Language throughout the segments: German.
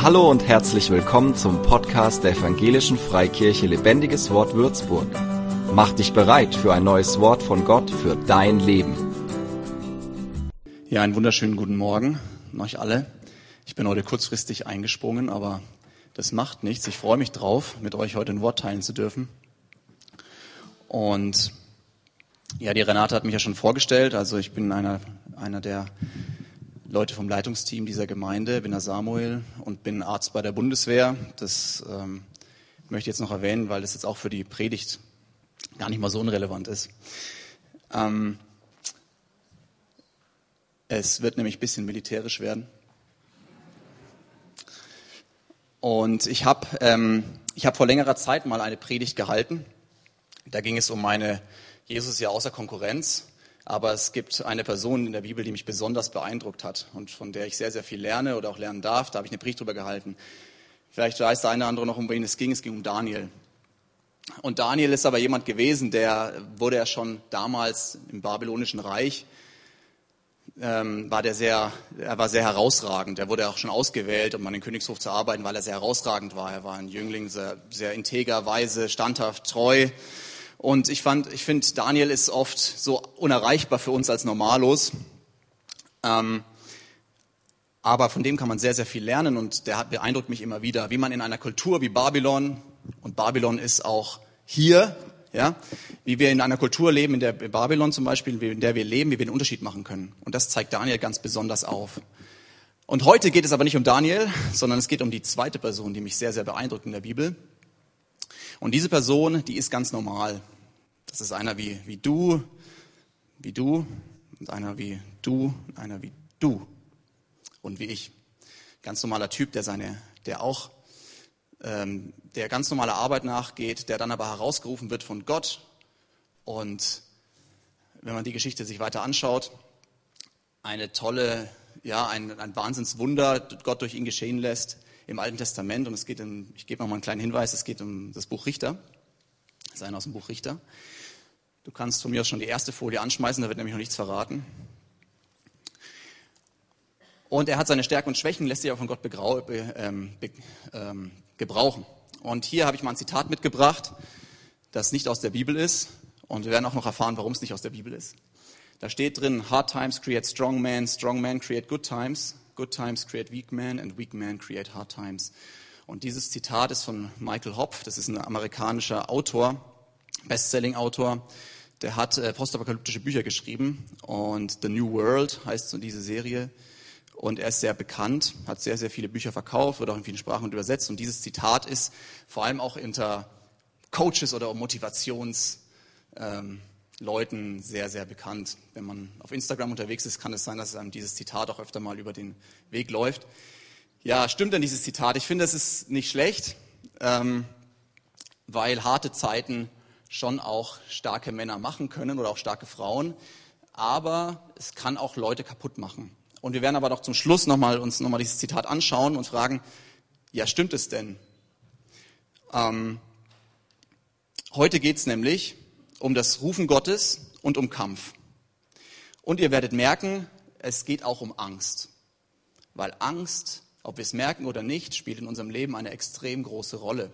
Hallo und herzlich willkommen zum Podcast der Evangelischen Freikirche Lebendiges Wort Würzburg. Mach dich bereit für ein neues Wort von Gott für dein Leben. Ja, einen wunderschönen guten Morgen an euch alle. Ich bin heute kurzfristig eingesprungen, aber das macht nichts. Ich freue mich drauf, mit euch heute ein Wort teilen zu dürfen. Und ja, die Renate hat mich ja schon vorgestellt. Also ich bin einer, einer der Leute vom Leitungsteam dieser Gemeinde, bin der Samuel und bin Arzt bei der Bundeswehr. Das ähm, möchte ich jetzt noch erwähnen, weil das jetzt auch für die Predigt gar nicht mal so unrelevant ist. Ähm, es wird nämlich ein bisschen militärisch werden. Und ich habe ähm, hab vor längerer Zeit mal eine Predigt gehalten. Da ging es um meine Jesus ja außer Konkurrenz. Aber es gibt eine Person in der Bibel, die mich besonders beeindruckt hat und von der ich sehr, sehr viel lerne oder auch lernen darf. Da habe ich eine Predigt drüber gehalten. Vielleicht weiß der eine oder andere noch, um wen es ging. Es ging um Daniel. Und Daniel ist aber jemand gewesen, der wurde ja schon damals im babylonischen Reich, ähm, war der sehr, er war sehr herausragend. Er wurde auch schon ausgewählt, um an den Königshof zu arbeiten, weil er sehr herausragend war. Er war ein Jüngling, sehr, sehr integer, weise, standhaft, treu. Und ich fand, ich finde, Daniel ist oft so unerreichbar für uns als Normalos. Ähm, aber von dem kann man sehr, sehr viel lernen und der hat, beeindruckt mich immer wieder, wie man in einer Kultur wie Babylon, und Babylon ist auch hier, ja, wie wir in einer Kultur leben, in der Babylon zum Beispiel, in der wir leben, wie wir den Unterschied machen können. Und das zeigt Daniel ganz besonders auf. Und heute geht es aber nicht um Daniel, sondern es geht um die zweite Person, die mich sehr, sehr beeindruckt in der Bibel. Und diese Person, die ist ganz normal. Das ist einer wie, wie du, wie du, und einer wie du, und einer wie du und wie ich. Ganz normaler Typ, der seine, der auch, ähm, der ganz normale Arbeit nachgeht, der dann aber herausgerufen wird von Gott. Und wenn man die Geschichte sich weiter anschaut, eine tolle, ja, ein, ein Wahnsinnswunder Gott durch ihn geschehen lässt im Alten Testament. Und es geht um, ich gebe noch mal einen kleinen Hinweis, es geht um das Buch Richter. Das ist einer aus dem Buch Richter. Du kannst von mir aus schon die erste Folie anschmeißen, da wird nämlich noch nichts verraten. Und er hat seine Stärken und Schwächen, lässt sich auch von Gott be, ähm, be, ähm, gebrauchen. Und hier habe ich mal ein Zitat mitgebracht, das nicht aus der Bibel ist. Und wir werden auch noch erfahren, warum es nicht aus der Bibel ist. Da steht drin, hard times create strong men, strong men create good times, good times create weak men and weak men create hard times. Und dieses Zitat ist von Michael Hopf, das ist ein amerikanischer Autor, Bestselling-Autor. Der hat äh, postapokalyptische Bücher geschrieben und The New World heißt so diese Serie. Und er ist sehr bekannt, hat sehr, sehr viele Bücher verkauft, wird auch in vielen Sprachen übersetzt. Und dieses Zitat ist vor allem auch unter Coaches oder Motivationsleuten ähm, sehr, sehr bekannt. Wenn man auf Instagram unterwegs ist, kann es sein, dass einem dieses Zitat auch öfter mal über den Weg läuft. Ja, stimmt denn dieses Zitat? Ich finde, es ist nicht schlecht, ähm, weil harte Zeiten schon auch starke Männer machen können oder auch starke Frauen. Aber es kann auch Leute kaputt machen. Und wir werden aber doch zum Schluss nochmal uns nochmal dieses Zitat anschauen und fragen, ja, stimmt es denn? Ähm, heute geht es nämlich um das Rufen Gottes und um Kampf. Und ihr werdet merken, es geht auch um Angst. Weil Angst, ob wir es merken oder nicht, spielt in unserem Leben eine extrem große Rolle.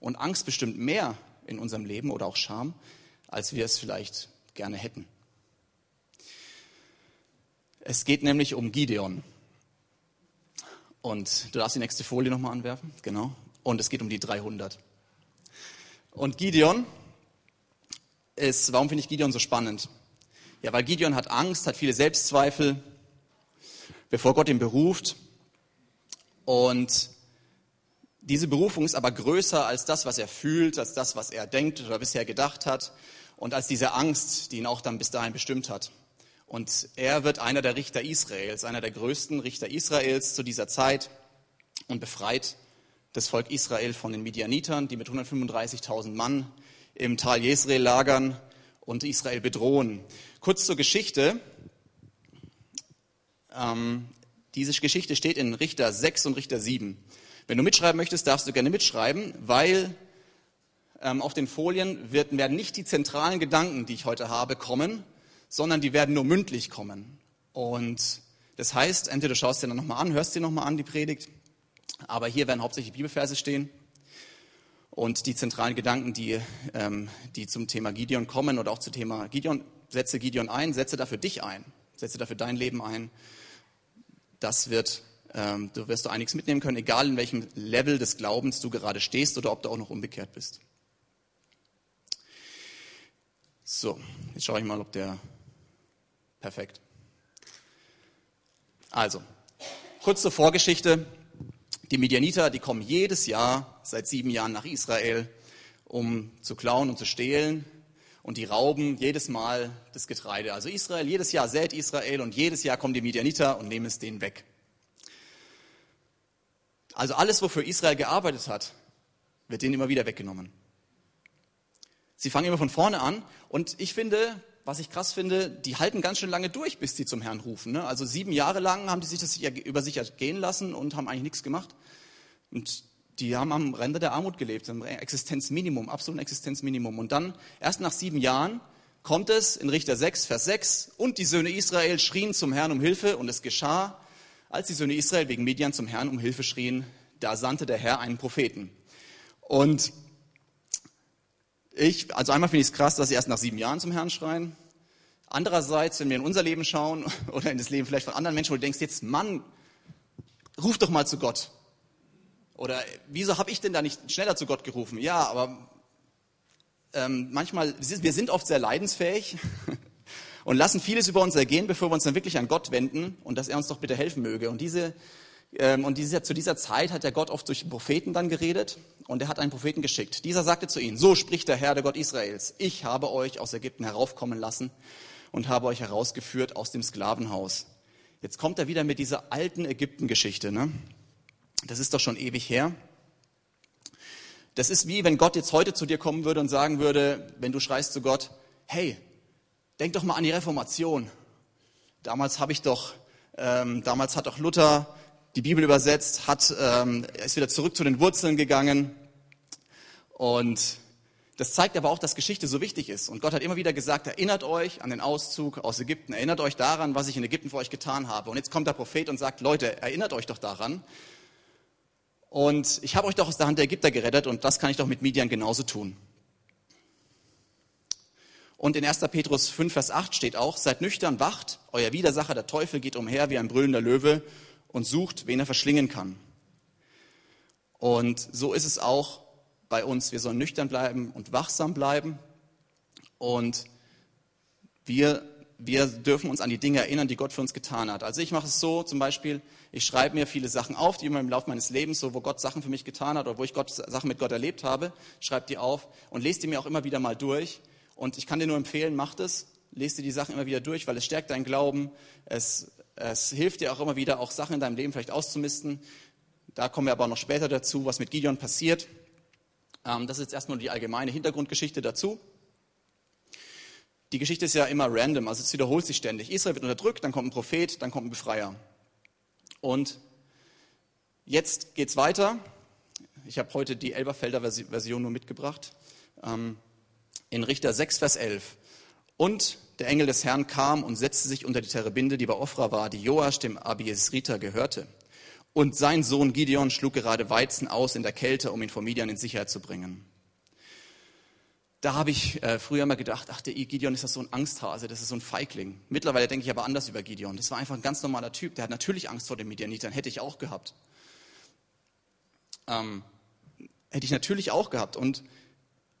Und Angst bestimmt mehr in unserem Leben oder auch Scham, als wir es vielleicht gerne hätten. Es geht nämlich um Gideon. Und du darfst die nächste Folie nochmal anwerfen. Genau. Und es geht um die 300. Und Gideon ist, warum finde ich Gideon so spannend? Ja, weil Gideon hat Angst, hat viele Selbstzweifel, bevor Gott ihn beruft. Und diese Berufung ist aber größer als das, was er fühlt, als das, was er denkt oder bisher gedacht hat und als diese Angst, die ihn auch dann bis dahin bestimmt hat. Und er wird einer der Richter Israels, einer der größten Richter Israels zu dieser Zeit und befreit das Volk Israel von den Midianitern, die mit 135.000 Mann im Tal Jezreel lagern und Israel bedrohen. Kurz zur Geschichte. Ähm, diese Geschichte steht in Richter 6 und Richter 7. Wenn du mitschreiben möchtest, darfst du gerne mitschreiben, weil ähm, auf den Folien wird, werden nicht die zentralen Gedanken, die ich heute habe, kommen, sondern die werden nur mündlich kommen. Und das heißt, entweder du schaust dir dann nochmal an, hörst dir nochmal an, die Predigt, Aber hier werden hauptsächlich Bibelverse stehen. Und die zentralen Gedanken, die, ähm, die zum Thema Gideon kommen oder auch zum Thema Gideon, setze Gideon ein, setze dafür dich ein, setze dafür dein Leben ein. Das wird, ähm, du wirst du einiges mitnehmen können, egal in welchem Level des Glaubens du gerade stehst oder ob du auch noch umgekehrt bist. So, jetzt schaue ich mal, ob der perfekt. Also, kurz zur Vorgeschichte. Die Midianiter, die kommen jedes Jahr seit sieben Jahren nach Israel, um zu klauen und zu stehlen. Und die rauben jedes Mal das Getreide. Also Israel, jedes Jahr sät Israel und jedes Jahr kommen die Midianiter und nehmen es denen weg. Also alles, wofür Israel gearbeitet hat, wird denen immer wieder weggenommen. Sie fangen immer von vorne an und ich finde, was ich krass finde, die halten ganz schön lange durch, bis sie zum Herrn rufen. Ne? Also sieben Jahre lang haben die sich das über sich gehen lassen und haben eigentlich nichts gemacht. Und die haben am Rande der Armut gelebt, am Existenzminimum, absoluten Existenzminimum. Und dann, erst nach sieben Jahren, kommt es in Richter 6, Vers 6, und die Söhne Israel schrien zum Herrn um Hilfe, und es geschah, als die Söhne Israel wegen Median zum Herrn um Hilfe schrien, da sandte der Herr einen Propheten. Und ich, also einmal finde ich es krass, dass sie erst nach sieben Jahren zum Herrn schreien. Andererseits, wenn wir in unser Leben schauen oder in das Leben vielleicht von anderen Menschen, wo du denkst, jetzt Mann, ruf doch mal zu Gott. Oder wieso habe ich denn da nicht schneller zu Gott gerufen? Ja, aber ähm, manchmal, wir sind oft sehr leidensfähig und lassen vieles über uns ergehen, bevor wir uns dann wirklich an Gott wenden und dass er uns doch bitte helfen möge. Und diese ähm, und diese, zu dieser Zeit hat der Gott oft durch Propheten dann geredet und er hat einen Propheten geschickt. Dieser sagte zu ihnen, so spricht der Herr, der Gott Israels, ich habe euch aus Ägypten heraufkommen lassen und habe euch herausgeführt aus dem Sklavenhaus. Jetzt kommt er wieder mit dieser alten Ägypten-Geschichte. Ne? Das ist doch schon ewig her. Das ist wie, wenn Gott jetzt heute zu dir kommen würde und sagen würde, wenn du schreist zu Gott, hey, denk doch mal an die Reformation. Damals habe ich doch, ähm, damals hat doch Luther die Bibel übersetzt, hat, ähm, ist wieder zurück zu den Wurzeln gegangen. Und das zeigt aber auch, dass Geschichte so wichtig ist. Und Gott hat immer wieder gesagt, erinnert euch an den Auszug aus Ägypten, erinnert euch daran, was ich in Ägypten für euch getan habe. Und jetzt kommt der Prophet und sagt, Leute, erinnert euch doch daran. Und ich habe euch doch aus der Hand der Ägypter gerettet und das kann ich doch mit Midian genauso tun. Und in 1. Petrus 5, Vers 8 steht auch, seid nüchtern, wacht, euer Widersacher, der Teufel, geht umher wie ein brüllender Löwe und sucht, wen er verschlingen kann. Und so ist es auch bei uns. Wir sollen nüchtern bleiben und wachsam bleiben. Und wir, wir dürfen uns an die Dinge erinnern, die Gott für uns getan hat. Also ich mache es so, zum Beispiel, ich schreibe mir viele Sachen auf, die immer im Laufe meines Lebens, so wo Gott Sachen für mich getan hat oder wo ich Gott Sachen mit Gott erlebt habe, schreibe die auf und lese die mir auch immer wieder mal durch. Und ich kann dir nur empfehlen, mach das, lese dir die Sachen immer wieder durch, weil es stärkt deinen Glauben, es es hilft dir auch immer wieder, auch Sachen in deinem Leben vielleicht auszumisten. Da kommen wir aber noch später dazu, was mit Gideon passiert. Ähm, das ist jetzt erstmal die allgemeine Hintergrundgeschichte dazu. Die Geschichte ist ja immer random, also es wiederholt sich ständig. Israel wird unterdrückt, dann kommt ein Prophet, dann kommt ein Befreier. Und jetzt geht es weiter. Ich habe heute die Elberfelder Version nur mitgebracht. Ähm, in Richter 6, Vers 11. Und der Engel des Herrn kam und setzte sich unter die Terebinde, die bei Ofra war, die Joasch dem Abiesriter gehörte. Und sein Sohn Gideon schlug gerade Weizen aus in der Kälte, um ihn vor Midian in Sicherheit zu bringen. Da habe ich äh, früher mal gedacht, ach, der Gideon ist das so ein Angsthase, das ist so ein Feigling. Mittlerweile denke ich aber anders über Gideon. Das war einfach ein ganz normaler Typ, der hat natürlich Angst vor den Midianitern, hätte ich auch gehabt. Ähm, hätte ich natürlich auch gehabt. Und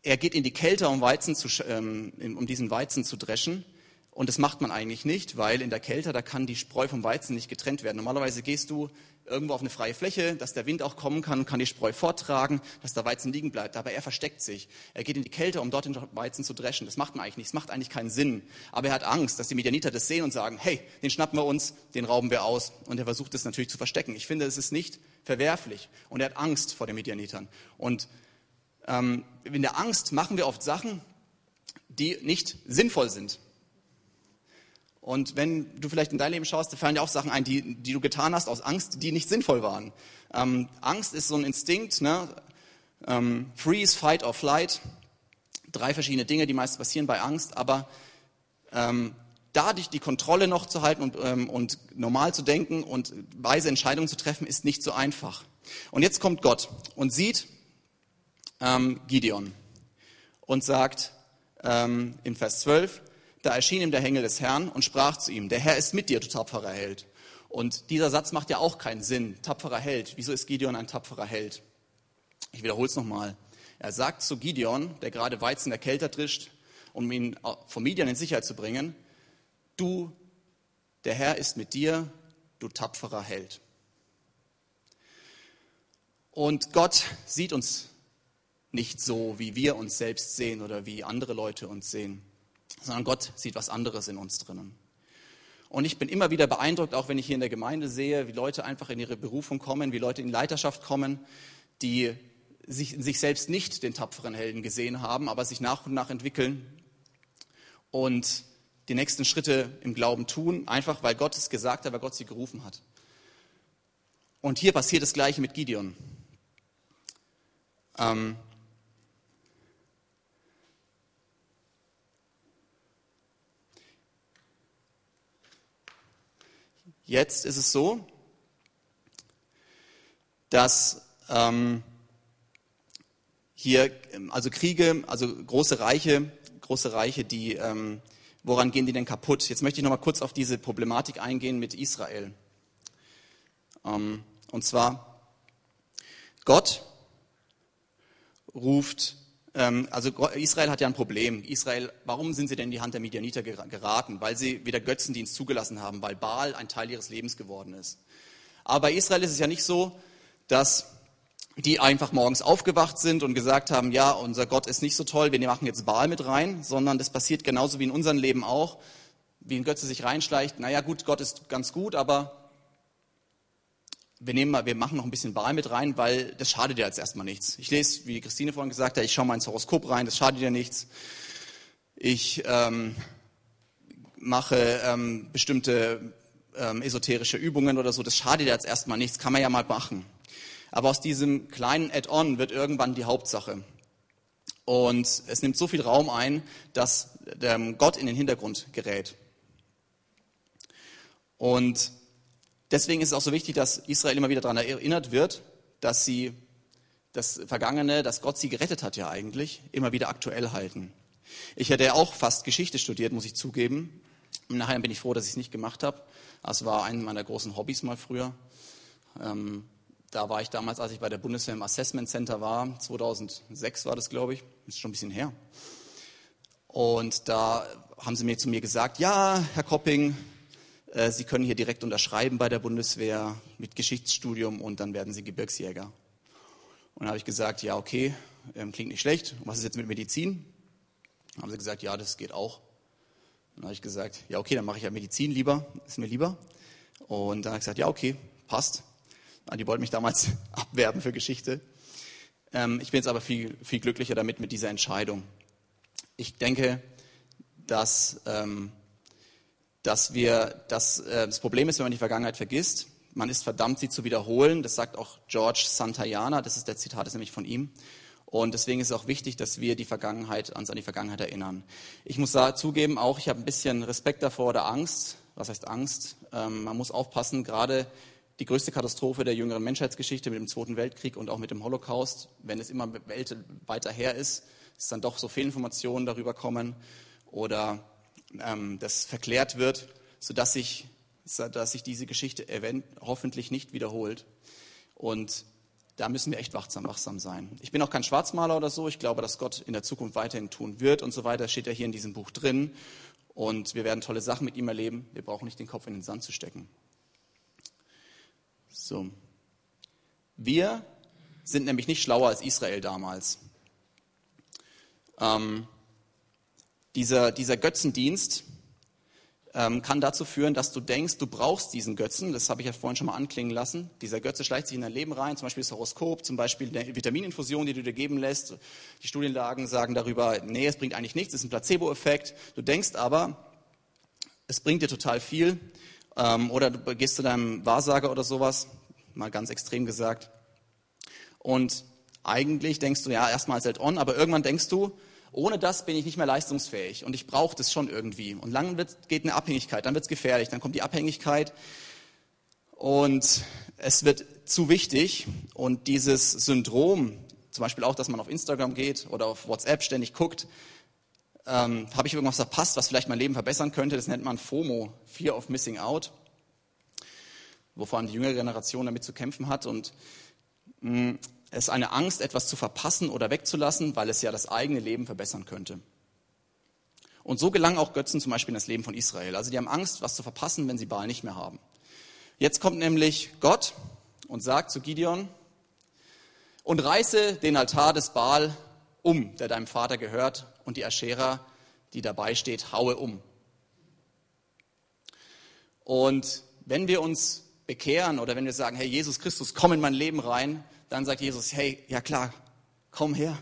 er geht in die Kälte, um, Weizen zu, ähm, um diesen Weizen zu dreschen. Und das macht man eigentlich nicht, weil in der Kälte, da kann die Spreu vom Weizen nicht getrennt werden. Normalerweise gehst du irgendwo auf eine freie Fläche, dass der Wind auch kommen kann, kann die Spreu vortragen, dass der Weizen liegen bleibt. Aber er versteckt sich. Er geht in die Kälte, um dort den Weizen zu dreschen. Das macht man eigentlich nicht. Das macht eigentlich keinen Sinn. Aber er hat Angst, dass die Midianiter das sehen und sagen, hey, den schnappen wir uns, den rauben wir aus. Und er versucht es natürlich zu verstecken. Ich finde, es ist nicht verwerflich. Und er hat Angst vor den Midianitern. Und ähm, in der Angst machen wir oft Sachen, die nicht sinnvoll sind. Und wenn du vielleicht in dein Leben schaust, da fallen dir auch Sachen ein, die, die du getan hast aus Angst, die nicht sinnvoll waren. Ähm, Angst ist so ein Instinkt, ne? ähm, Freeze, Fight or Flight. Drei verschiedene Dinge, die meist passieren bei Angst, aber ähm, dadurch die Kontrolle noch zu halten und, ähm, und normal zu denken und weise Entscheidungen zu treffen, ist nicht so einfach. Und jetzt kommt Gott und sieht ähm, Gideon und sagt ähm, im Vers 12, da erschien ihm der Engel des Herrn und sprach zu ihm, der Herr ist mit dir, du tapferer Held. Und dieser Satz macht ja auch keinen Sinn. Tapferer Held. Wieso ist Gideon ein tapferer Held? Ich wiederhole es nochmal. Er sagt zu Gideon, der gerade Weizen erkältet trischt, um ihn vom Midian in Sicherheit zu bringen, du, der Herr ist mit dir, du tapferer Held. Und Gott sieht uns nicht so, wie wir uns selbst sehen oder wie andere Leute uns sehen, sondern Gott sieht was anderes in uns drinnen. Und ich bin immer wieder beeindruckt, auch wenn ich hier in der Gemeinde sehe, wie Leute einfach in ihre Berufung kommen, wie Leute in Leiterschaft kommen, die sich sich selbst nicht den tapferen Helden gesehen haben, aber sich nach und nach entwickeln und die nächsten Schritte im Glauben tun, einfach weil Gott es gesagt hat, weil Gott sie gerufen hat. Und hier passiert das Gleiche mit Gideon. Ähm, Jetzt ist es so, dass ähm, hier, also Kriege, also große Reiche, große Reiche, die, ähm, woran gehen die denn kaputt? Jetzt möchte ich noch mal kurz auf diese Problematik eingehen mit Israel. Ähm, und zwar, Gott ruft also Israel hat ja ein Problem. Israel, warum sind sie denn in die Hand der Midianiter geraten? Weil sie wieder Götzendienst zugelassen haben, weil Baal ein Teil ihres Lebens geworden ist. Aber bei Israel ist es ja nicht so, dass die einfach morgens aufgewacht sind und gesagt haben, ja, unser Gott ist nicht so toll, wir machen jetzt Baal mit rein, sondern das passiert genauso wie in unserem Leben auch, wie ein Götze sich reinschleicht. Naja, gut, Gott ist ganz gut, aber wir, nehmen mal, wir machen noch ein bisschen Wahl mit rein, weil das schadet dir jetzt erstmal nichts. Ich lese, wie Christine vorhin gesagt hat, ich schaue mal ins Horoskop rein, das schadet dir nichts. Ich ähm, mache ähm, bestimmte ähm, esoterische Übungen oder so, das schadet dir jetzt erstmal nichts, kann man ja mal machen. Aber aus diesem kleinen Add-on wird irgendwann die Hauptsache. Und es nimmt so viel Raum ein, dass ähm, Gott in den Hintergrund gerät. Und Deswegen ist es auch so wichtig, dass Israel immer wieder daran erinnert wird, dass sie das Vergangene, dass Gott sie gerettet hat ja eigentlich, immer wieder aktuell halten. Ich hätte ja auch fast Geschichte studiert, muss ich zugeben. Im Nachhinein bin ich froh, dass ich es nicht gemacht habe. Das war ein meiner großen Hobbys mal früher. Ähm, da war ich damals, als ich bei der Bundeswehr im Assessment Center war, 2006 war das, glaube ich, ist schon ein bisschen her. Und da haben sie mir zu mir gesagt, ja, Herr Kopping, Sie können hier direkt unterschreiben bei der Bundeswehr mit Geschichtsstudium und dann werden Sie Gebirgsjäger. Und dann habe ich gesagt, ja, okay, ähm, klingt nicht schlecht. Und was ist jetzt mit Medizin? Dann haben sie gesagt, ja, das geht auch. Dann habe ich gesagt, ja, okay, dann mache ich ja Medizin lieber, ist mir lieber. Und dann habe ich gesagt, ja, okay, passt. Die wollten mich damals abwerben für Geschichte. Ähm, ich bin jetzt aber viel, viel glücklicher damit, mit dieser Entscheidung. Ich denke, dass ähm, dass wir, dass äh, das Problem ist, wenn man die Vergangenheit vergisst, man ist verdammt, sie zu wiederholen. Das sagt auch George Santayana, das ist der Zitat, ist nämlich von ihm. Und deswegen ist es auch wichtig, dass wir die Vergangenheit, uns an die Vergangenheit erinnern. Ich muss da zugeben, auch ich habe ein bisschen Respekt davor oder Angst. Was heißt Angst? Ähm, man muss aufpassen, gerade die größte Katastrophe der jüngeren Menschheitsgeschichte mit dem Zweiten Weltkrieg und auch mit dem Holocaust, wenn es immer weiter her ist, dass dann doch so Fehlinformationen darüber kommen oder ähm, das verklärt wird, sodass sich, dass sich diese Geschichte hoffentlich nicht wiederholt. Und da müssen wir echt wachsam, wachsam sein. Ich bin auch kein Schwarzmaler oder so. Ich glaube, dass Gott in der Zukunft weiterhin tun wird und so weiter. Steht ja hier in diesem Buch drin. Und wir werden tolle Sachen mit ihm erleben. Wir brauchen nicht den Kopf in den Sand zu stecken. So. Wir sind nämlich nicht schlauer als Israel damals. Ähm, dieser, dieser Götzendienst ähm, kann dazu führen, dass du denkst, du brauchst diesen Götzen. Das habe ich ja vorhin schon mal anklingen lassen. Dieser Götze schleicht sich in dein Leben rein, zum Beispiel das Horoskop, zum Beispiel eine Vitamininfusion, die du dir geben lässt. Die Studienlagen sagen darüber, nee, es bringt eigentlich nichts, es ist ein Placebo-Effekt. Du denkst aber, es bringt dir total viel. Ähm, oder du gehst zu deinem Wahrsager oder sowas, mal ganz extrem gesagt. Und eigentlich denkst du, ja, erstmal als Add-on, aber irgendwann denkst du, Ohne das bin ich nicht mehr leistungsfähig und ich brauche das schon irgendwie. Und lang wird, geht eine Abhängigkeit, dann wird es gefährlich, dann kommt die Abhängigkeit. Und es wird zu wichtig. Und dieses Syndrom, zum Beispiel auch, dass man auf Instagram geht oder auf WhatsApp ständig guckt, ähm, habe ich irgendwas verpasst, was vielleicht mein Leben verbessern könnte, das nennt man FOMO, Fear of Missing Out, wo vor allem die jüngere Generation damit zu kämpfen hat. Und mh, mm, es ist eine Angst, etwas zu verpassen oder wegzulassen, weil es ja das eigene Leben verbessern könnte. Und so gelangen auch Götzen zum Beispiel in das Leben von Israel. Also die haben Angst, was zu verpassen, wenn sie Baal nicht mehr haben. Jetzt kommt nämlich Gott und sagt zu Gideon, und reiße den Altar des Baal um, der deinem Vater gehört, und die Aschera, die dabei steht, haue um. Und wenn wir uns bekehren oder wenn wir sagen, hey Jesus Christus, komm in mein Leben rein, dann sagt Jesus, hey, ja klar, komm her.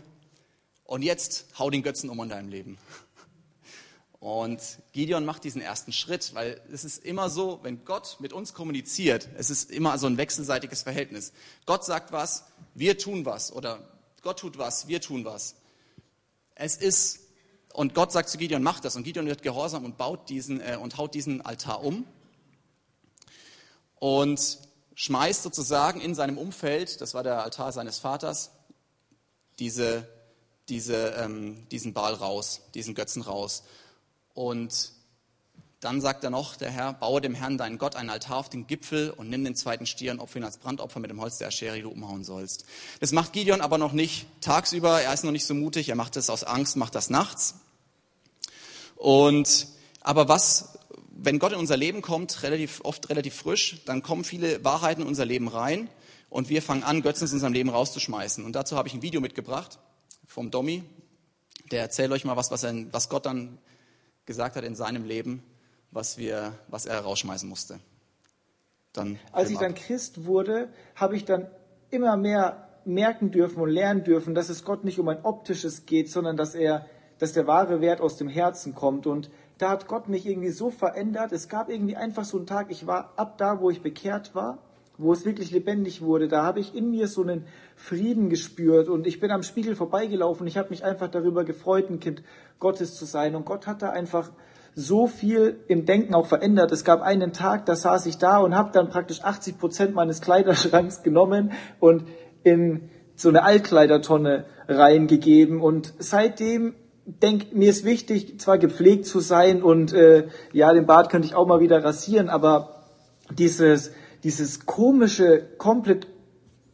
Und jetzt hau den Götzen um in deinem Leben. Und Gideon macht diesen ersten Schritt, weil es ist immer so, wenn Gott mit uns kommuniziert, es ist immer so ein wechselseitiges Verhältnis. Gott sagt was, wir tun was oder Gott tut was, wir tun was. Es ist und Gott sagt zu Gideon, mach das und Gideon wird gehorsam und baut diesen äh, und haut diesen Altar um und schmeißt sozusagen in seinem Umfeld, das war der Altar seines Vaters, diese, diese, ähm, diesen Baal raus, diesen Götzen raus. Und dann sagt er noch, der Herr, baue dem Herrn, deinen Gott, einen Altar auf den Gipfel und nimm den zweiten Stier und opfer ihn als Brandopfer mit dem Holz der Aschere, die du umhauen sollst. Das macht Gideon aber noch nicht tagsüber, er ist noch nicht so mutig, er macht das aus Angst, macht das nachts. Und, aber was, wenn Gott in unser Leben kommt, relativ, oft relativ frisch, dann kommen viele Wahrheiten in unser Leben rein und wir fangen an, Götzen aus unserem Leben rauszuschmeißen. Und dazu habe ich ein Video mitgebracht vom Domi, der erzählt euch mal was, was, er, was Gott dann gesagt hat in seinem Leben, was, wir, was er rausschmeißen musste. Dann Als ich dann Christ wurde, habe ich dann immer mehr merken dürfen und lernen dürfen, dass es Gott nicht um ein optisches geht, sondern dass er, dass der wahre Wert aus dem Herzen kommt. Und da hat Gott mich irgendwie so verändert. Es gab irgendwie einfach so einen Tag, ich war ab da, wo ich bekehrt war, wo es wirklich lebendig wurde, da habe ich in mir so einen Frieden gespürt und ich bin am Spiegel vorbeigelaufen. Ich habe mich einfach darüber gefreut, ein Kind Gottes zu sein. Und Gott hat da einfach so viel im Denken auch verändert. Es gab einen Tag, da saß ich da und habe dann praktisch 80 Prozent meines Kleiderschranks genommen und in so eine Altkleidertonne reingegeben. Und seitdem denk, mir ist wichtig, zwar gepflegt zu sein und äh, ja, den Bart könnte ich auch mal wieder rasieren, aber dieses, dieses komische, komplett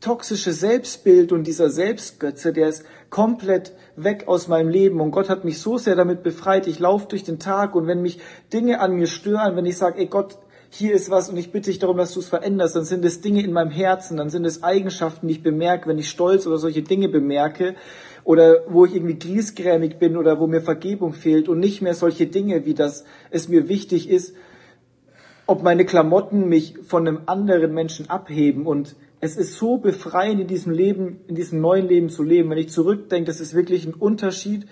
toxische Selbstbild und dieser Selbstgötze, der ist komplett weg aus meinem Leben. Und Gott hat mich so sehr damit befreit. Ich laufe durch den Tag und wenn mich Dinge an mir stören, wenn ich sage, ey Gott, hier ist was und ich bitte dich darum, dass du es veränderst, dann sind es Dinge in meinem Herzen, dann sind es Eigenschaften, die ich bemerke, wenn ich Stolz oder solche Dinge bemerke oder wo ich irgendwie griesgrämig bin oder wo mir Vergebung fehlt und nicht mehr solche Dinge, wie das es mir wichtig ist, ob meine Klamotten mich von einem anderen Menschen abheben und es ist so befreiend, in diesem Leben, in diesem neuen Leben zu leben. Wenn ich zurückdenke, das ist wirklich ein Unterschied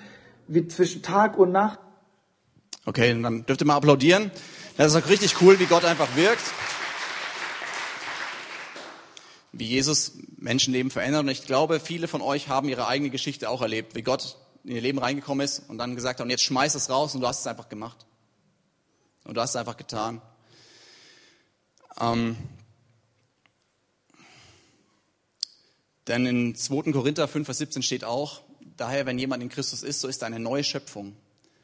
wie zwischen Tag und Nacht. Okay, dann dürft ihr mal applaudieren. Das ist auch richtig cool, wie Gott einfach wirkt. Wie Jesus Menschenleben verändert. Und ich glaube, viele von euch haben ihre eigene Geschichte auch erlebt, wie Gott in ihr Leben reingekommen ist und dann gesagt hat, und jetzt schmeiß es raus und du hast es einfach gemacht. Und du hast es einfach getan. Ähm, Denn in 2. Korinther 5, Vers 17 steht auch, daher, wenn jemand in Christus ist, so ist er eine neue Schöpfung.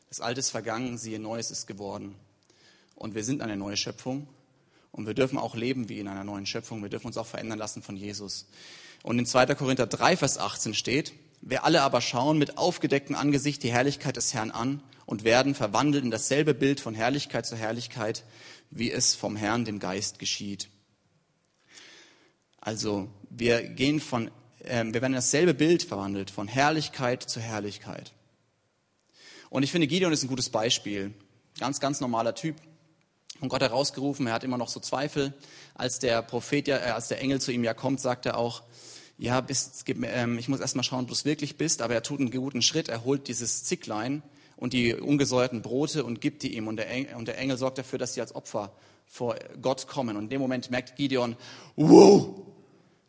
Das Alte ist vergangen, siehe, Neues ist geworden. Und wir sind eine neue Schöpfung. Und wir dürfen auch leben wie in einer neuen Schöpfung. Wir dürfen uns auch verändern lassen von Jesus. Und in 2. Korinther 3, Vers 18 steht, wir alle aber schauen mit aufgedecktem Angesicht die Herrlichkeit des Herrn an und werden verwandelt in dasselbe Bild von Herrlichkeit zu Herrlichkeit, wie es vom Herrn, dem Geist, geschieht. Also wir gehen von, äh, wir werden in dasselbe Bild verwandelt, von Herrlichkeit zu Herrlichkeit. Und ich finde, Gideon ist ein gutes Beispiel. Ganz, ganz normaler Typ. Und Gott herausgerufen, er hat immer noch so Zweifel. Als der Prophet, ja, äh, als der Engel zu ihm ja kommt, sagt er auch, ja, bist, ähm, ich muss erst mal schauen, ob du es wirklich bist, aber er tut einen guten Schritt, er holt dieses Zicklein und die ungesäuerten Brote und gibt die ihm. Und der, Engel, und der Engel sorgt dafür, dass sie als Opfer vor Gott kommen. Und in dem Moment merkt Gideon, wow,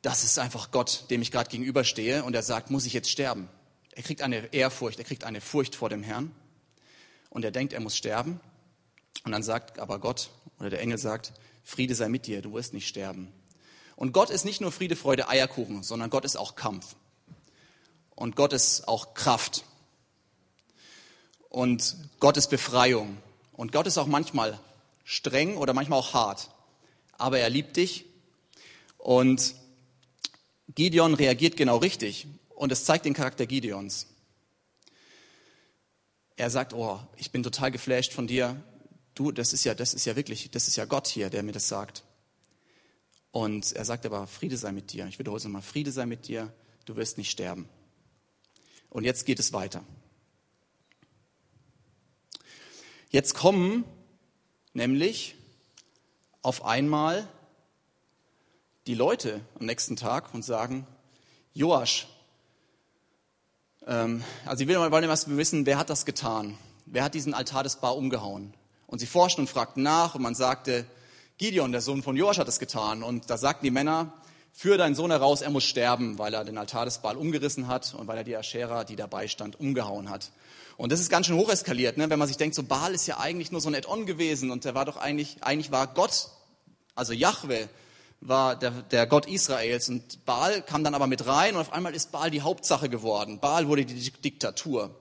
das ist einfach Gott, dem ich gerade gegenüberstehe und er sagt, muss ich jetzt sterben? Er kriegt eine Ehrfurcht, er kriegt eine Furcht vor dem Herrn. Und er denkt, er muss sterben. Und dann sagt aber Gott oder der Engel sagt, Friede sei mit dir, du wirst nicht sterben. Und Gott ist nicht nur Friede, Freude, Eierkuchen, sondern Gott ist auch Kampf. Und Gott ist auch Kraft. Und Gott ist Befreiung. Und Gott ist auch manchmal streng oder manchmal auch hart. Aber er liebt dich. Und Gideon reagiert genau richtig. Und es zeigt den Charakter Gideons. Er sagt, oh, ich bin total geflasht von dir. Du, das ist ja, das ist ja wirklich, das ist ja Gott hier, der mir das sagt. Und er sagt aber, Friede sei mit dir. Ich wiederhole es nochmal, Friede sei mit dir, du wirst nicht sterben. Und jetzt geht es weiter. Jetzt kommen nämlich auf einmal die Leute am nächsten Tag und sagen, Joasch, ähm, also wir wollen was wissen, wer hat das getan? Wer hat diesen Altar des Bar umgehauen? Und sie forschten und fragten nach und man sagte, Gideon, der Sohn von Joasch, hat das getan. Und da sagten die Männer, führ deinen Sohn heraus, er muss sterben, weil er den Altar des Baal umgerissen hat und weil er die Aschera, die dabei stand, umgehauen hat. Und das ist ganz schön hocheskaliert, ne? wenn man sich denkt, so Baal ist ja eigentlich nur so ein Add-on gewesen und der war doch eigentlich, eigentlich war Gott, also Yahweh, war der, der Gott Israels und Baal kam dann aber mit rein und auf einmal ist Baal die Hauptsache geworden. Baal wurde die Diktatur.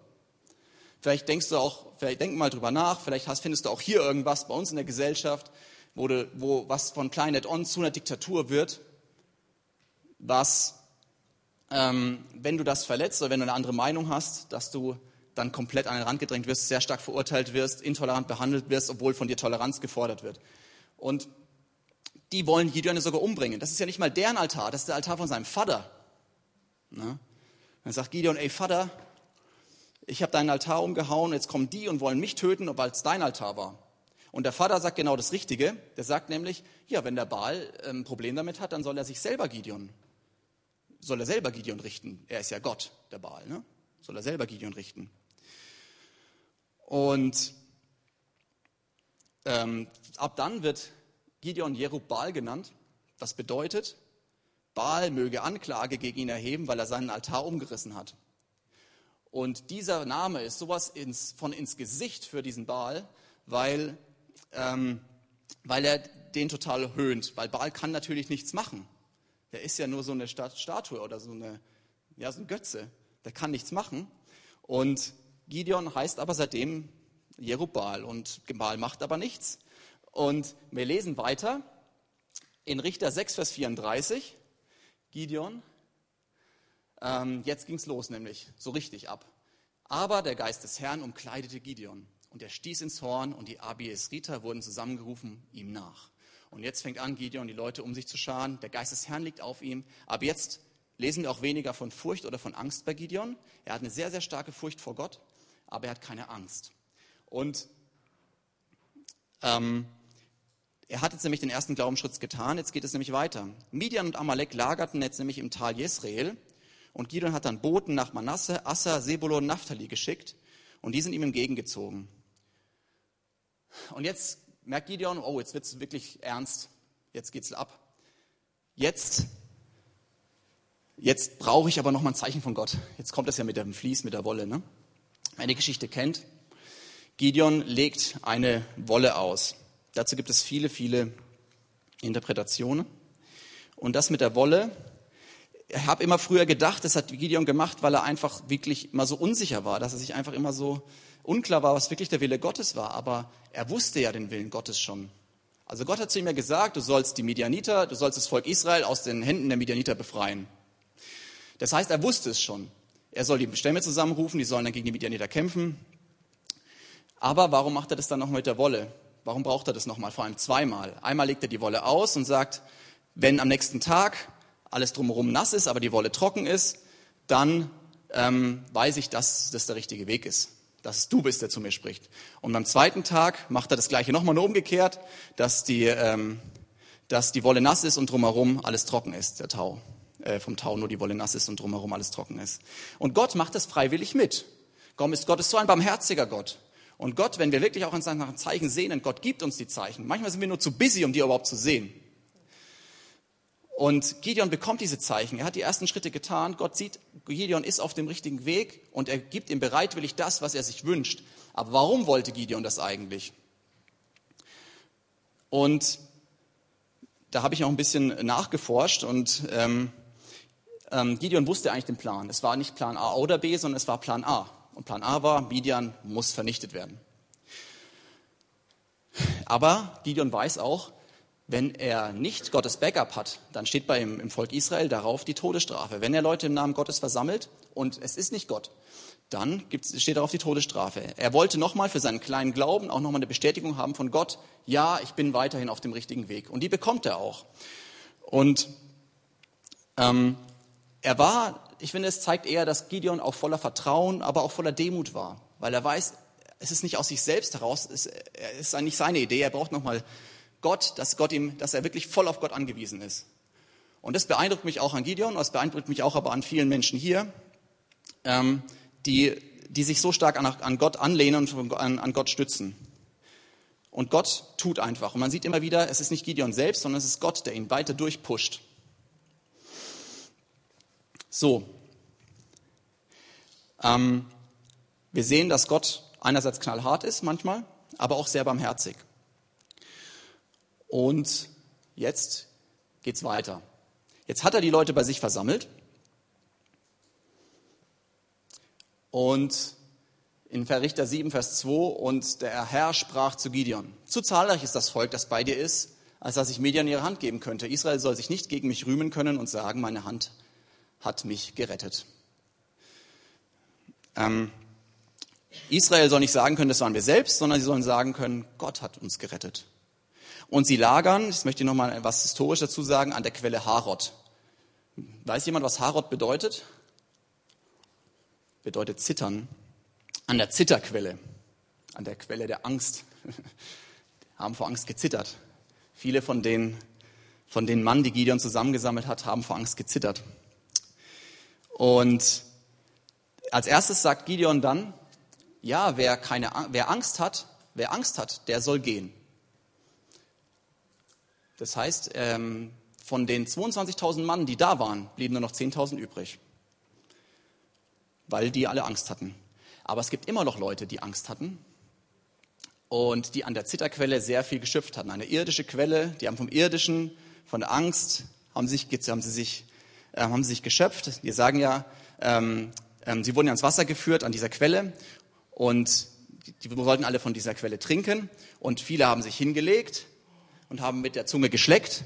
Vielleicht denkst du auch, vielleicht denk mal drüber nach, vielleicht hast, findest du auch hier irgendwas bei uns in der Gesellschaft, wo, du, wo was von klein Add-on zu einer Diktatur wird, was, ähm, wenn du das verletzt oder wenn du eine andere Meinung hast, dass du dann komplett an den Rand gedrängt wirst, sehr stark verurteilt wirst, intolerant behandelt wirst, obwohl von dir Toleranz gefordert wird. Und die wollen Gideon sogar umbringen. Das ist ja nicht mal deren Altar, das ist der Altar von seinem Vater. Ne? Dann sagt Gideon, ey Vater, ich habe deinen Altar umgehauen, jetzt kommen die und wollen mich töten, weil es dein Altar war. Und der Vater sagt genau das Richtige. Der sagt nämlich, ja, wenn der Baal ein ähm, Problem damit hat, dann soll er sich selber Gideon, soll er selber Gideon richten. Er ist ja Gott, der Baal, ne? Soll er selber Gideon richten. Und ähm, ab dann wird Gideon Jerubbaal genannt. Das bedeutet, Baal möge Anklage gegen ihn erheben, weil er seinen Altar umgerissen hat. Und dieser Name ist sowas ins, von ins Gesicht für diesen Baal, weil, ähm, weil er den total höhnt. Weil Baal kann natürlich nichts machen. Der ist ja nur so eine Statue oder so, eine, ja, so ein Götze. Der kann nichts machen. Und Gideon heißt aber seitdem Jerubal und Baal macht aber nichts. Und wir lesen weiter in Richter 6, Vers 34, Gideon. Ähm, jetzt ging es los, nämlich so richtig ab. Aber der Geist des Herrn umkleidete Gideon und er stieß ins Horn und die Abiesriter wurden zusammengerufen ihm nach. Und jetzt fängt an, Gideon die Leute um sich zu scharen. Der Geist des Herrn liegt auf ihm. Aber jetzt lesen wir auch weniger von Furcht oder von Angst bei Gideon. Er hat eine sehr, sehr starke Furcht vor Gott, aber er hat keine Angst. Und ähm, er hat jetzt nämlich den ersten Glaubensschritt getan, jetzt geht es nämlich weiter. Midian und Amalek lagerten jetzt nämlich im Tal Jesrael und Gideon hat dann Boten nach Manasse, Assa, Sebulon Naphtali geschickt und die sind ihm entgegengezogen. Und jetzt merkt Gideon, oh, jetzt wird es wirklich ernst, jetzt geht's ab. Jetzt, jetzt brauche ich aber noch mal ein Zeichen von Gott. Jetzt kommt das ja mit dem Vlies, mit der Wolle. Ne? Wer die Geschichte kennt, Gideon legt eine Wolle aus. Dazu gibt es viele, viele Interpretationen. Und das mit der Wolle, ich habe immer früher gedacht, das hat Gideon gemacht, weil er einfach wirklich immer so unsicher war, dass er sich einfach immer so unklar war, was wirklich der Wille Gottes war. Aber er wusste ja den Willen Gottes schon. Also Gott hat zu ihm ja gesagt, du sollst die Midianiter, du sollst das Volk Israel aus den Händen der Midianiter befreien. Das heißt, er wusste es schon. Er soll die Stämme zusammenrufen, die sollen dann gegen die Midianiter kämpfen. Aber warum macht er das dann noch mit der Wolle? Warum braucht er das nochmal? Vor allem zweimal. Einmal legt er die Wolle aus und sagt, wenn am nächsten Tag alles drumherum nass ist, aber die Wolle trocken ist, dann ähm, weiß ich, dass das der richtige Weg ist. Dass es du bist, der zu mir spricht. Und beim zweiten Tag macht er das gleiche nochmal nur umgekehrt, dass die, ähm, dass die Wolle nass ist und drumherum alles trocken ist, der Tau. Äh, vom Tau nur die Wolle nass ist und drumherum alles trocken ist. Und Gott macht das freiwillig mit. Gott ist, Gott ist so ein barmherziger Gott. Und Gott, wenn wir wirklich auch in seinen Zeichen sehen, und Gott gibt uns die Zeichen, manchmal sind wir nur zu busy, um die überhaupt zu sehen. Und Gideon bekommt diese Zeichen. Er hat die ersten Schritte getan. Gott sieht, Gideon ist auf dem richtigen Weg und er gibt ihm bereitwillig das, was er sich wünscht. Aber warum wollte Gideon das eigentlich? Und da habe ich auch ein bisschen nachgeforscht und ähm, ähm, Gideon wusste eigentlich den Plan. Es war nicht Plan A oder B, sondern es war Plan A. Und Plan A war, Midian muss vernichtet werden. Aber Gideon weiß auch, wenn er nicht Gottes Backup hat, dann steht bei ihm im Volk Israel darauf die Todesstrafe. Wenn er Leute im Namen Gottes versammelt und es ist nicht Gott, dann steht darauf die Todesstrafe. Er wollte nochmal für seinen kleinen Glauben auch nochmal eine Bestätigung haben von Gott, ja, ich bin weiterhin auf dem richtigen Weg. Und die bekommt er auch. Und ähm, er war, ich finde, es zeigt eher, dass Gideon auch voller Vertrauen, aber auch voller Demut war, weil er weiß, es ist nicht aus sich selbst heraus, es ist nicht seine Idee, er braucht nochmal Gott, dass Gott ihm, dass er wirklich voll auf Gott angewiesen ist. Und das beeindruckt mich auch an Gideon, das beeindruckt mich auch aber an vielen Menschen hier, ähm, die, die sich so stark an, an Gott anlehnen und an, an Gott stützen. Und Gott tut einfach. Und man sieht immer wieder, es ist nicht Gideon selbst, sondern es ist Gott, der ihn weiter durchpusht. So. Ähm, wir sehen, dass Gott einerseits knallhart ist manchmal, aber auch sehr barmherzig. Und jetzt geht's weiter. Jetzt hat er die Leute bei sich versammelt und in Verrichter 7, Vers 2, und der Herr sprach zu Gideon, zu zahlreich ist das Volk, das bei dir ist, als dass ich Median ihre Hand geben könnte. Israel soll sich nicht gegen mich rühmen können und sagen, meine Hand hat mich gerettet. Ähm, Israel soll nicht sagen können, das waren wir selbst, sondern sie sollen sagen können, Gott hat uns gerettet. Und sie lagern, ich möchte noch mal etwas historisch dazu sagen, an der Quelle Harod. Weiß jemand, was Harod bedeutet? Bedeutet zittern. An der Zitterquelle, an der Quelle der Angst. haben vor Angst gezittert. Viele von den, von den Mann, die Gideon zusammengesammelt hat, haben vor Angst gezittert. Und als erstes sagt Gideon dann, ja, wer, keine, wer Angst hat, wer Angst hat, der soll gehen. Das heißt, ähm, von den 22.000 Mann, die da waren, blieben nur noch 10.000 übrig, weil die alle Angst hatten. Aber es gibt immer noch Leute, die Angst hatten und die an der Zitterquelle sehr viel geschöpft hatten. Eine irdische Quelle, die haben vom Irdischen, von der Angst, haben, sich, haben, sie, sich, äh, haben sie sich geschöpft. Wir sagen ja, ähm, ähm, sie wurden ja ans Wasser geführt, an dieser Quelle. Und die, die wollten alle von dieser Quelle trinken. Und viele haben sich hingelegt und haben mit der Zunge geschleckt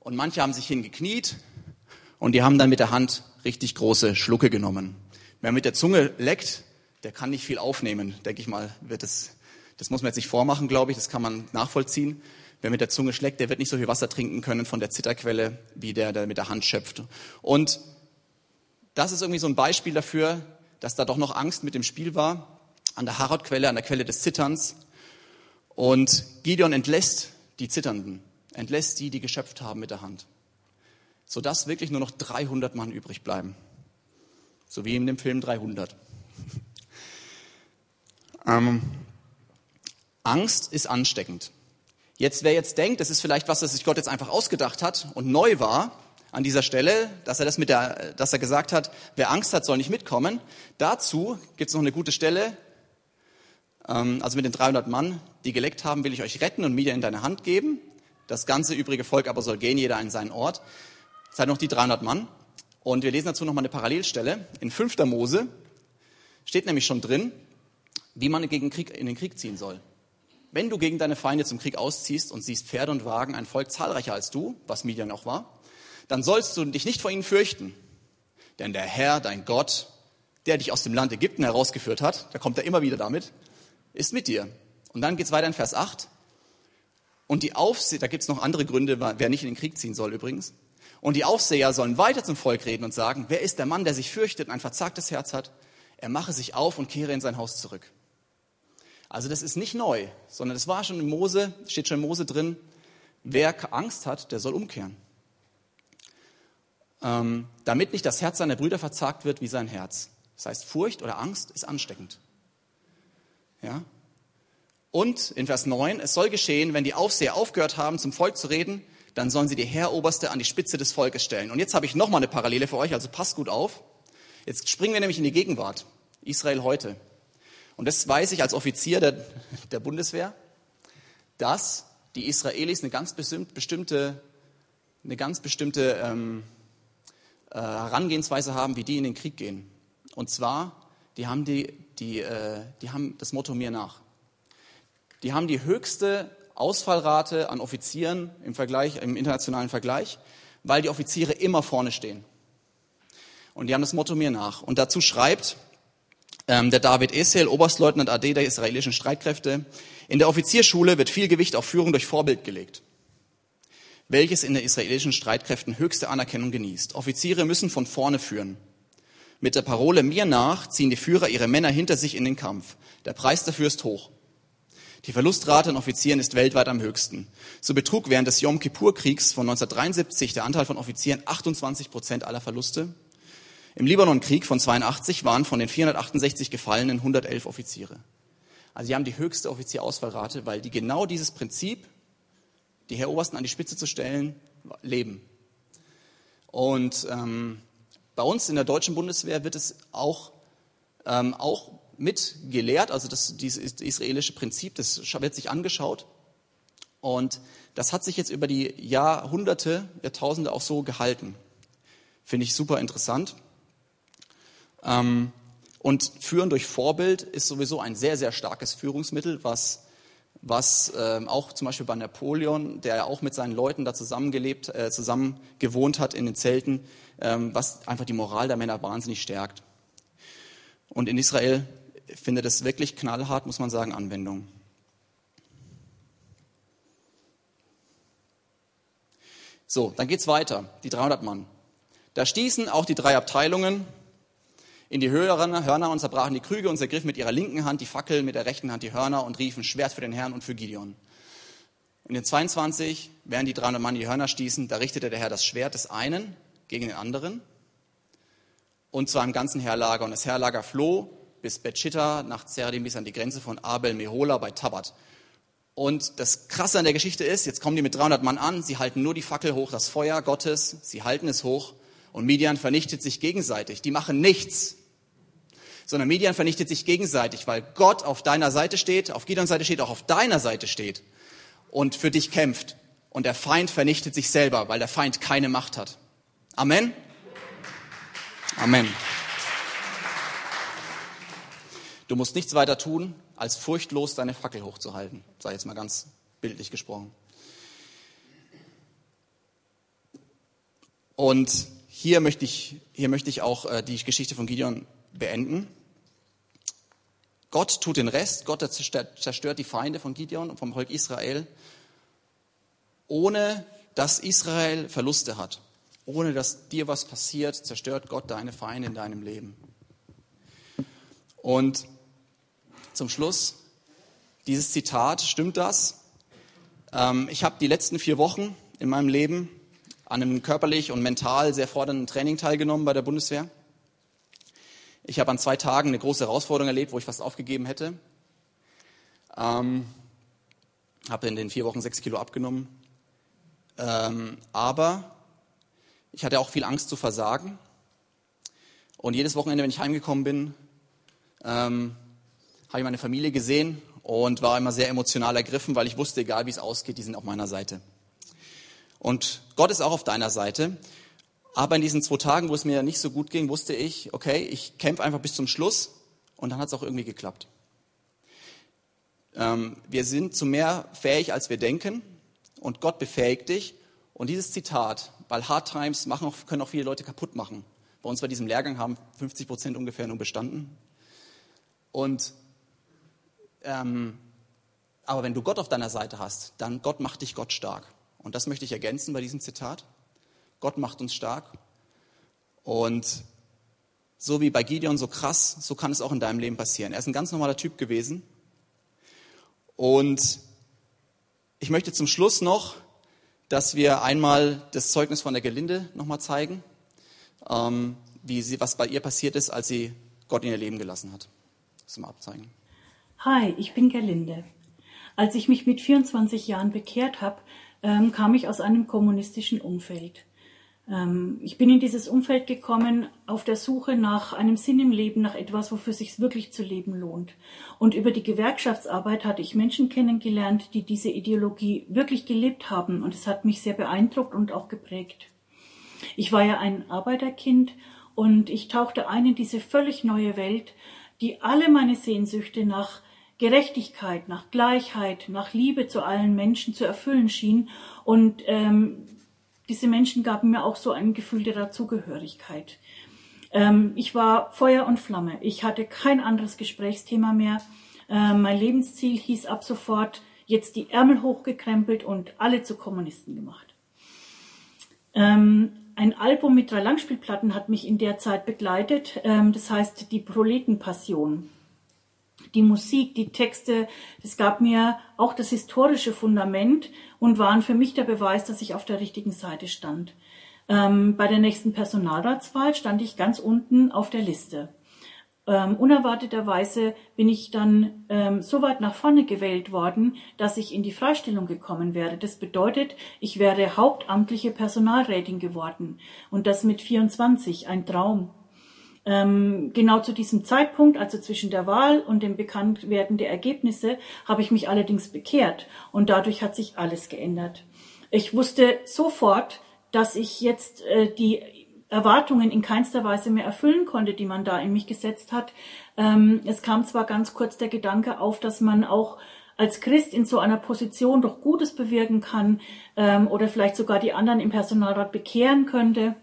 und manche haben sich hingekniet und die haben dann mit der Hand richtig große Schlucke genommen. Wer mit der Zunge leckt, der kann nicht viel aufnehmen, denke ich mal. Wird das, das muss man jetzt nicht vormachen, glaube ich, das kann man nachvollziehen. Wer mit der Zunge schlägt, der wird nicht so viel Wasser trinken können von der Zitterquelle, wie der, der mit der Hand schöpft. Und das ist irgendwie so ein Beispiel dafür, dass da doch noch Angst mit dem Spiel war, an der Harodquelle, an der Quelle des Zitterns. Und Gideon entlässt die Zitternden, entlässt die, die geschöpft haben mit der Hand, sodass wirklich nur noch 300 Mann übrig bleiben. So wie in dem Film 300. ähm, Angst ist ansteckend. Jetzt, wer jetzt denkt, das ist vielleicht was, das sich Gott jetzt einfach ausgedacht hat und neu war, an dieser Stelle, dass er das mit der, dass er gesagt hat, wer Angst hat, soll nicht mitkommen. Dazu gibt es noch eine gute Stelle also mit den 300 Mann, die geleckt haben, will ich euch retten und wieder in deine Hand geben. Das ganze übrige Volk aber soll gehen, jeder an seinen Ort. Seid noch die 300 Mann. Und wir lesen dazu noch mal eine Parallelstelle. In 5. Mose steht nämlich schon drin, wie man gegen Krieg, in den Krieg ziehen soll. Wenn du gegen deine Feinde zum Krieg ausziehst und siehst Pferde und Wagen, ein Volk zahlreicher als du, was Midian auch war, dann sollst du dich nicht vor ihnen fürchten. Denn der Herr, dein Gott, der dich aus dem Land Ägypten herausgeführt hat, da kommt er immer wieder damit, ist mit dir. Und dann geht es weiter in Vers 8. Und die Aufseher, da gibt es noch andere Gründe, wer nicht in den Krieg ziehen soll übrigens. Und die Aufseher sollen weiter zum Volk reden und sagen, wer ist der Mann, der sich fürchtet und ein verzagtes Herz hat? Er mache sich auf und kehre in sein Haus zurück. Also das ist nicht neu, sondern das war schon in Mose, steht schon in Mose drin, wer Angst hat, der soll umkehren. Ähm, damit nicht das Herz seiner Brüder verzagt wird wie sein Herz. Das heißt, Furcht oder Angst ist ansteckend. Ja? Und in Vers 9, es soll geschehen, wenn die Aufseher aufgehört haben, zum Volk zu reden, dann sollen sie die Heeroberste an die Spitze des Volkes stellen. Und jetzt habe ich nochmal eine Parallele für euch, also passt gut auf. Jetzt springen wir nämlich in die Gegenwart. Israel heute. Und das weiß ich als Offizier der, der Bundeswehr, dass die Israelis eine ganz bestimmte, eine ganz bestimmte ähm, äh, Herangehensweise haben, wie die in den Krieg gehen. Und zwar, die haben, die, die, äh, die haben das Motto mir nach. Die haben die höchste Ausfallrate an Offizieren im, Vergleich, im internationalen Vergleich, weil die Offiziere immer vorne stehen. Und die haben das Motto mir nach. Und dazu schreibt ähm, der David Esel, Oberstleutnant AD der israelischen Streitkräfte, in der Offizierschule wird viel Gewicht auf Führung durch Vorbild gelegt, welches in den israelischen Streitkräften höchste Anerkennung genießt. Offiziere müssen von vorne führen. Mit der Parole mir nach ziehen die Führer ihre Männer hinter sich in den Kampf. Der Preis dafür ist hoch. Die Verlustrate an Offizieren ist weltweit am höchsten. So betrug während des Yom Kippur-Kriegs von 1973 der Anteil von Offizieren 28 Prozent aller Verluste. Im Libanonkrieg von 82 waren von den 468 Gefallenen 111 Offiziere. Also sie haben die höchste Offizierausfallrate, weil die genau dieses Prinzip, die Heerobersten an die Spitze zu stellen, leben. Und ähm, bei uns in der deutschen Bundeswehr wird es auch, ähm, auch mit gelehrt, also das, dieses israelische Prinzip, das wird sich angeschaut. Und das hat sich jetzt über die Jahrhunderte, Jahrtausende auch so gehalten. Finde ich super interessant. Ähm, und Führen durch Vorbild ist sowieso ein sehr, sehr starkes Führungsmittel, was, was ähm, auch zum Beispiel bei Napoleon, der ja auch mit seinen Leuten da zusammengelebt, äh, zusammen gewohnt hat in den Zelten, ähm, was einfach die Moral der Männer wahnsinnig stärkt. Und in Israel findet es wirklich knallhart, muss man sagen, Anwendung. So, dann geht's weiter. Die 300 Mann. Da stießen auch die drei Abteilungen in die Hörner und zerbrachen die Krüge und zergriffen mit ihrer linken Hand die Fackel, mit der rechten Hand die Hörner und riefen Schwert für den Herrn und für Gideon. In den 22, während die 300 Mann die Hörner stießen, da richtete der Herr das Schwert des einen gegen den anderen und zwar im ganzen Heerlager. Und das Heerlager floh bis Betschitta nach Zerdim bis an die Grenze von Abel Mehola bei Tabat. Und das Krasse an der Geschichte ist, jetzt kommen die mit 300 Mann an, sie halten nur die Fackel hoch, das Feuer Gottes, sie halten es hoch und Midian vernichtet sich gegenseitig. Die machen nichts sondern Median vernichtet sich gegenseitig, weil Gott auf deiner Seite steht, auf Gideons Seite steht, auch auf deiner Seite steht und für dich kämpft. Und der Feind vernichtet sich selber, weil der Feind keine Macht hat. Amen? Amen. Du musst nichts weiter tun, als furchtlos deine Fackel hochzuhalten, sei jetzt mal ganz bildlich gesprochen. Und hier möchte ich, hier möchte ich auch äh, die Geschichte von Gideon beenden. Gott tut den Rest, Gott zerstört die Feinde von Gideon und vom Volk Israel, ohne dass Israel Verluste hat. Ohne dass dir was passiert, zerstört Gott deine Feinde in deinem Leben. Und zum Schluss, dieses Zitat, stimmt das? Ähm, ich habe die letzten vier Wochen in meinem Leben an einem körperlich und mental sehr fordernden Training teilgenommen bei der Bundeswehr. Ich habe an zwei Tagen eine große Herausforderung erlebt, wo ich fast aufgegeben hätte. Ähm, habe in den vier Wochen sechs Kilo abgenommen. Ähm, aber ich hatte auch viel Angst zu versagen. Und jedes Wochenende, wenn ich heimgekommen bin, ähm, habe ich meine Familie gesehen und war immer sehr emotional ergriffen, weil ich wusste, egal wie es ausgeht, die sind auf meiner Seite. Und Gott ist auch auf deiner Seite. Aber in diesen zwei Tagen, wo es mir nicht so gut ging, wusste ich, okay, ich kämpfe einfach bis zum Schluss und dann hat es auch irgendwie geklappt. Ähm, wir sind zu mehr fähig, als wir denken und Gott befähigt dich. Und dieses Zitat, weil Hard Times machen auch, können auch viele Leute kaputt machen. Bei uns bei diesem Lehrgang haben 50 Prozent ungefähr nur bestanden. Und ähm, aber wenn du Gott auf deiner Seite hast, dann Gott macht dich Gott stark. Und das möchte ich ergänzen bei diesem Zitat. Gott macht uns stark. Und so wie bei Gideon so krass, so kann es auch in deinem Leben passieren. Er ist ein ganz normaler Typ gewesen. Und ich möchte zum Schluss noch, dass wir einmal das Zeugnis von der Gelinde nochmal zeigen, ähm, wie sie, was bei ihr passiert ist, als sie Gott in ihr Leben gelassen hat. Das mal abzeigen. Hi, ich bin Gerlinde. Als ich mich mit 24 Jahren bekehrt habe, ähm, kam ich aus einem kommunistischen Umfeld. Ähm, ich bin in dieses Umfeld gekommen auf der Suche nach einem Sinn im Leben, nach etwas, wofür sich wirklich zu leben lohnt. Und über die Gewerkschaftsarbeit hatte ich Menschen kennengelernt, die diese Ideologie wirklich gelebt haben. Und es hat mich sehr beeindruckt und auch geprägt. Ich war ja ein Arbeiterkind und ich tauchte ein in diese völlig neue Welt, die alle meine Sehnsüchte nach Gerechtigkeit, nach Gleichheit, nach Liebe zu allen Menschen zu erfüllen schien. Und ähm, diese Menschen gaben mir auch so ein Gefühl der Dazugehörigkeit. Ähm, ich war Feuer und Flamme. Ich hatte kein anderes Gesprächsthema mehr. Ähm, mein Lebensziel hieß ab sofort jetzt die Ärmel hochgekrempelt und alle zu Kommunisten gemacht. Ähm, ein Album mit drei Langspielplatten hat mich in der Zeit begleitet. Ähm, das heißt die Proletenpassion die Musik, die Texte, das gab mir auch das historische Fundament und waren für mich der Beweis, dass ich auf der richtigen Seite stand. Ähm, bei der nächsten Personalratswahl stand ich ganz unten auf der Liste. Ähm, unerwarteterweise bin ich dann ähm, so weit nach vorne gewählt worden, dass ich in die Freistellung gekommen wäre. Das bedeutet, ich wäre hauptamtliche Personalrätin geworden und das mit 24, ein Traum. Ähm, genau zu diesem Zeitpunkt, also zwischen der Wahl und dem Bekanntwerden der Ergebnisse, habe ich mich allerdings bekehrt und dadurch hat sich alles geändert. Ich wusste sofort, dass ich jetzt äh, die Erwartungen in keinster Weise mehr erfüllen konnte, die man da in mich gesetzt hat. Ähm, es kam zwar ganz kurz der Gedanke auf, dass man auch als Christ in so einer Position doch Gutes bewirken kann ähm, oder vielleicht sogar die anderen im Personalrat bekehren könnte.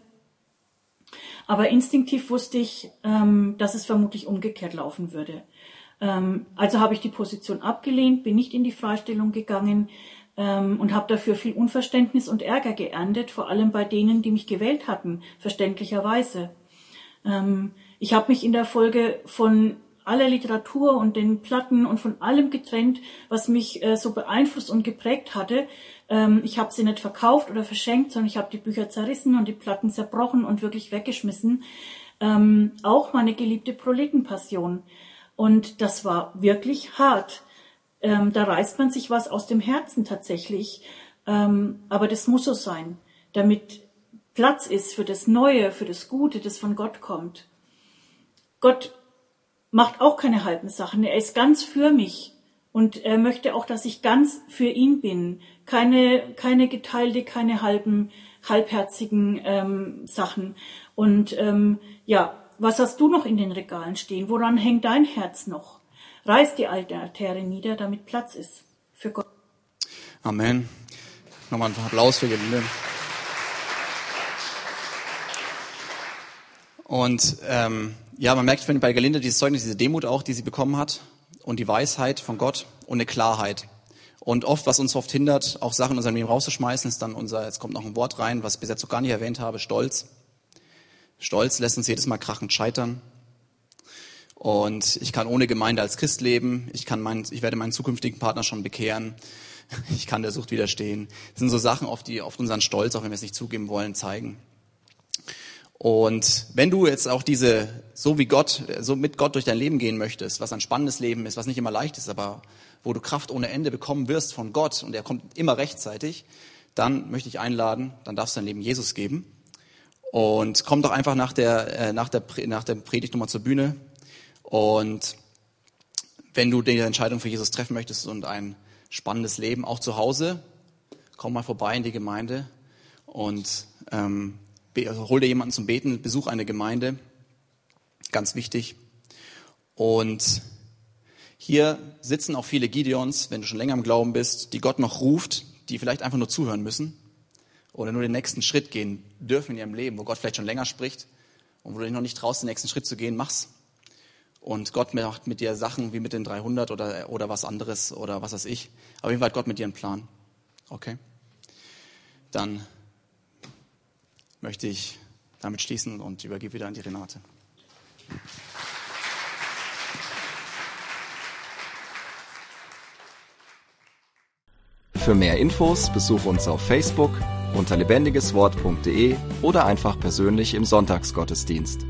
Aber instinktiv wusste ich, ähm, dass es vermutlich umgekehrt laufen würde. Ähm, also habe ich die Position abgelehnt, bin nicht in die Freistellung gegangen ähm, und habe dafür viel Unverständnis und Ärger geerntet, vor allem bei denen, die mich gewählt hatten, verständlicherweise. Ähm, ich habe mich in der Folge von aller Literatur und den Platten und von allem getrennt, was mich äh, so beeinflusst und geprägt hatte, ähm, ich habe sie nicht verkauft oder verschenkt, sondern ich habe die Bücher zerrissen und die Platten zerbrochen und wirklich weggeschmissen. Ähm, auch meine geliebte Proletenpassion. Und das war wirklich hart. Ähm, da reißt man sich was aus dem Herzen tatsächlich. Ähm, aber das muss so sein, damit Platz ist für das Neue, für das Gute, das von Gott kommt. Gott macht auch keine halben Sachen. Er ist ganz für mich. Und er möchte auch, dass ich ganz für ihn bin. Keine, keine geteilte, keine halben, halbherzigen ähm, Sachen. Und ähm, ja, was hast du noch in den Regalen stehen? Woran hängt dein Herz noch? Reiß die alte Altäre nieder, damit Platz ist für Gott. Amen. Nochmal ein Applaus für Gelinde. Und ähm, ja, man merkt bei Gelinde dieses Zeugnis, diese Demut auch, die sie bekommen hat und die Weisheit von Gott und eine Klarheit. Und oft, was uns oft hindert, auch Sachen in unserem Leben rauszuschmeißen, ist dann unser, jetzt kommt noch ein Wort rein, was ich bis jetzt noch gar nicht erwähnt habe, Stolz. Stolz lässt uns jedes Mal krachend scheitern. Und ich kann ohne Gemeinde als Christ leben. Ich kann mein, ich werde meinen zukünftigen Partner schon bekehren. Ich kann der Sucht widerstehen. Das sind so Sachen, auf die, auf unseren Stolz, auch wenn wir es nicht zugeben wollen, zeigen. Und wenn du jetzt auch diese, so wie Gott, so mit Gott durch dein Leben gehen möchtest, was ein spannendes Leben ist, was nicht immer leicht ist, aber wo du Kraft ohne Ende bekommen wirst von Gott und er kommt immer rechtzeitig, dann möchte ich einladen, dann darfst du dein Leben Jesus geben. Und komm doch einfach nach der, äh, nach der, nach der Predigt nochmal zur Bühne. Und wenn du die Entscheidung für Jesus treffen möchtest und ein spannendes Leben, auch zu Hause, komm mal vorbei in die Gemeinde und ähm, hol dir jemanden zum Beten, besuch eine Gemeinde, ganz wichtig. Und hier sitzen auch viele Gideons, wenn du schon länger im Glauben bist, die Gott noch ruft, die vielleicht einfach nur zuhören müssen oder nur den nächsten Schritt gehen dürfen in ihrem Leben, wo Gott vielleicht schon länger spricht und wo du dich noch nicht traust, den nächsten Schritt zu gehen, mach's. Und Gott macht mit dir Sachen wie mit den 300 oder, oder was anderes oder was weiß ich. Auf jeden Fall hat Gott mit dir einen Plan. Okay? Dann möchte ich damit schließen und übergebe wieder an die Renate. Für mehr Infos besuche uns auf Facebook unter lebendigeswort.de oder einfach persönlich im Sonntagsgottesdienst.